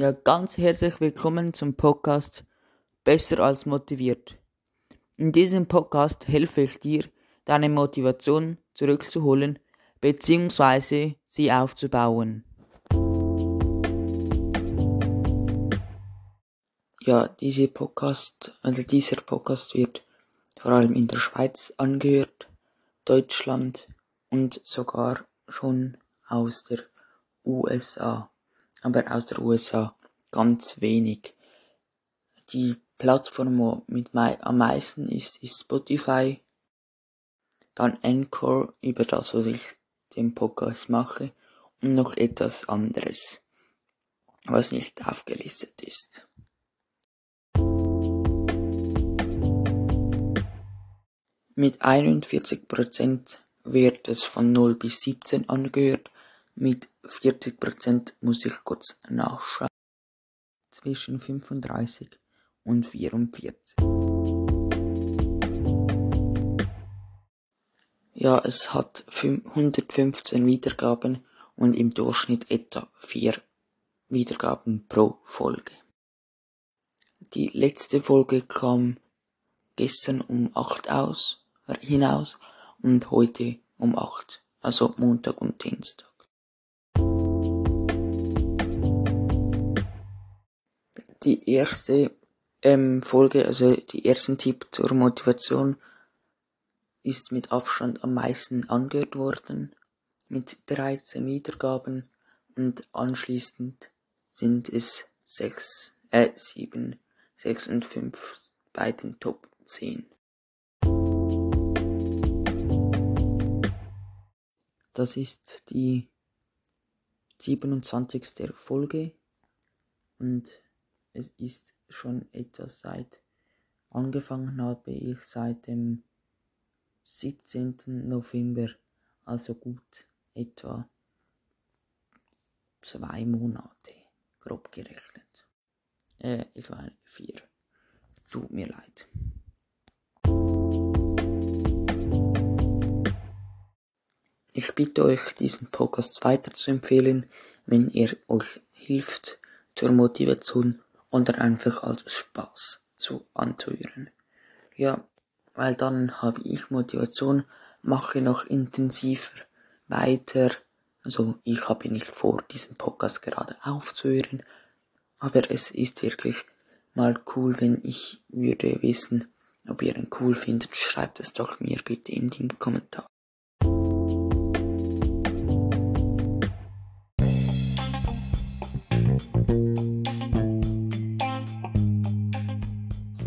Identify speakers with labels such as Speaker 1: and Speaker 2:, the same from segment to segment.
Speaker 1: Ja, ganz herzlich willkommen zum Podcast Besser als motiviert. In diesem Podcast helfe ich dir, deine Motivation zurückzuholen bzw. sie aufzubauen. Ja, diese Podcast, also dieser Podcast wird vor allem in der Schweiz angehört, Deutschland und sogar schon aus der USA. Aber aus der USA ganz wenig. Die Plattform, wo mit am meisten ist, ist Spotify. Dann Encore, über das, was ich den Podcast mache. Und noch etwas anderes, was nicht aufgelistet ist. Mit 41% wird es von 0 bis 17 angehört, mit 40% muss ich kurz nachschauen. Zwischen 35 und 44. Ja, es hat 115 Wiedergaben und im Durchschnitt etwa 4 Wiedergaben pro Folge. Die letzte Folge kam gestern um 8 aus hinaus und heute um 8, also Montag und Dienstag. Die erste ähm, Folge, also die ersten Tipp zur Motivation, ist mit Abstand am meisten angehört worden, mit 13 Wiedergaben und anschließend sind es 6, äh, 7, 6 und 5 bei den Top 10. Das ist die 27. Folge und es ist schon etwas seit angefangen habe ich seit dem 17. November, also gut etwa zwei Monate, grob gerechnet. Äh, ich meine vier. Tut mir leid. Ich bitte euch, diesen Podcast weiter zu empfehlen, wenn er euch hilft zur Motivation oder einfach als Spaß zu anzuhören. Ja, weil dann habe ich Motivation, mache noch intensiver weiter. Also ich habe nicht vor, diesen Podcast gerade aufzuhören, aber es ist wirklich mal cool, wenn ich würde wissen, ob ihr ihn cool findet. Schreibt es doch mir bitte in den Kommentar.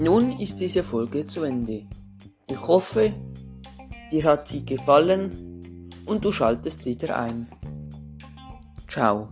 Speaker 1: Nun ist diese Folge zu Ende. Ich hoffe, dir hat sie gefallen und du schaltest wieder ein. Ciao.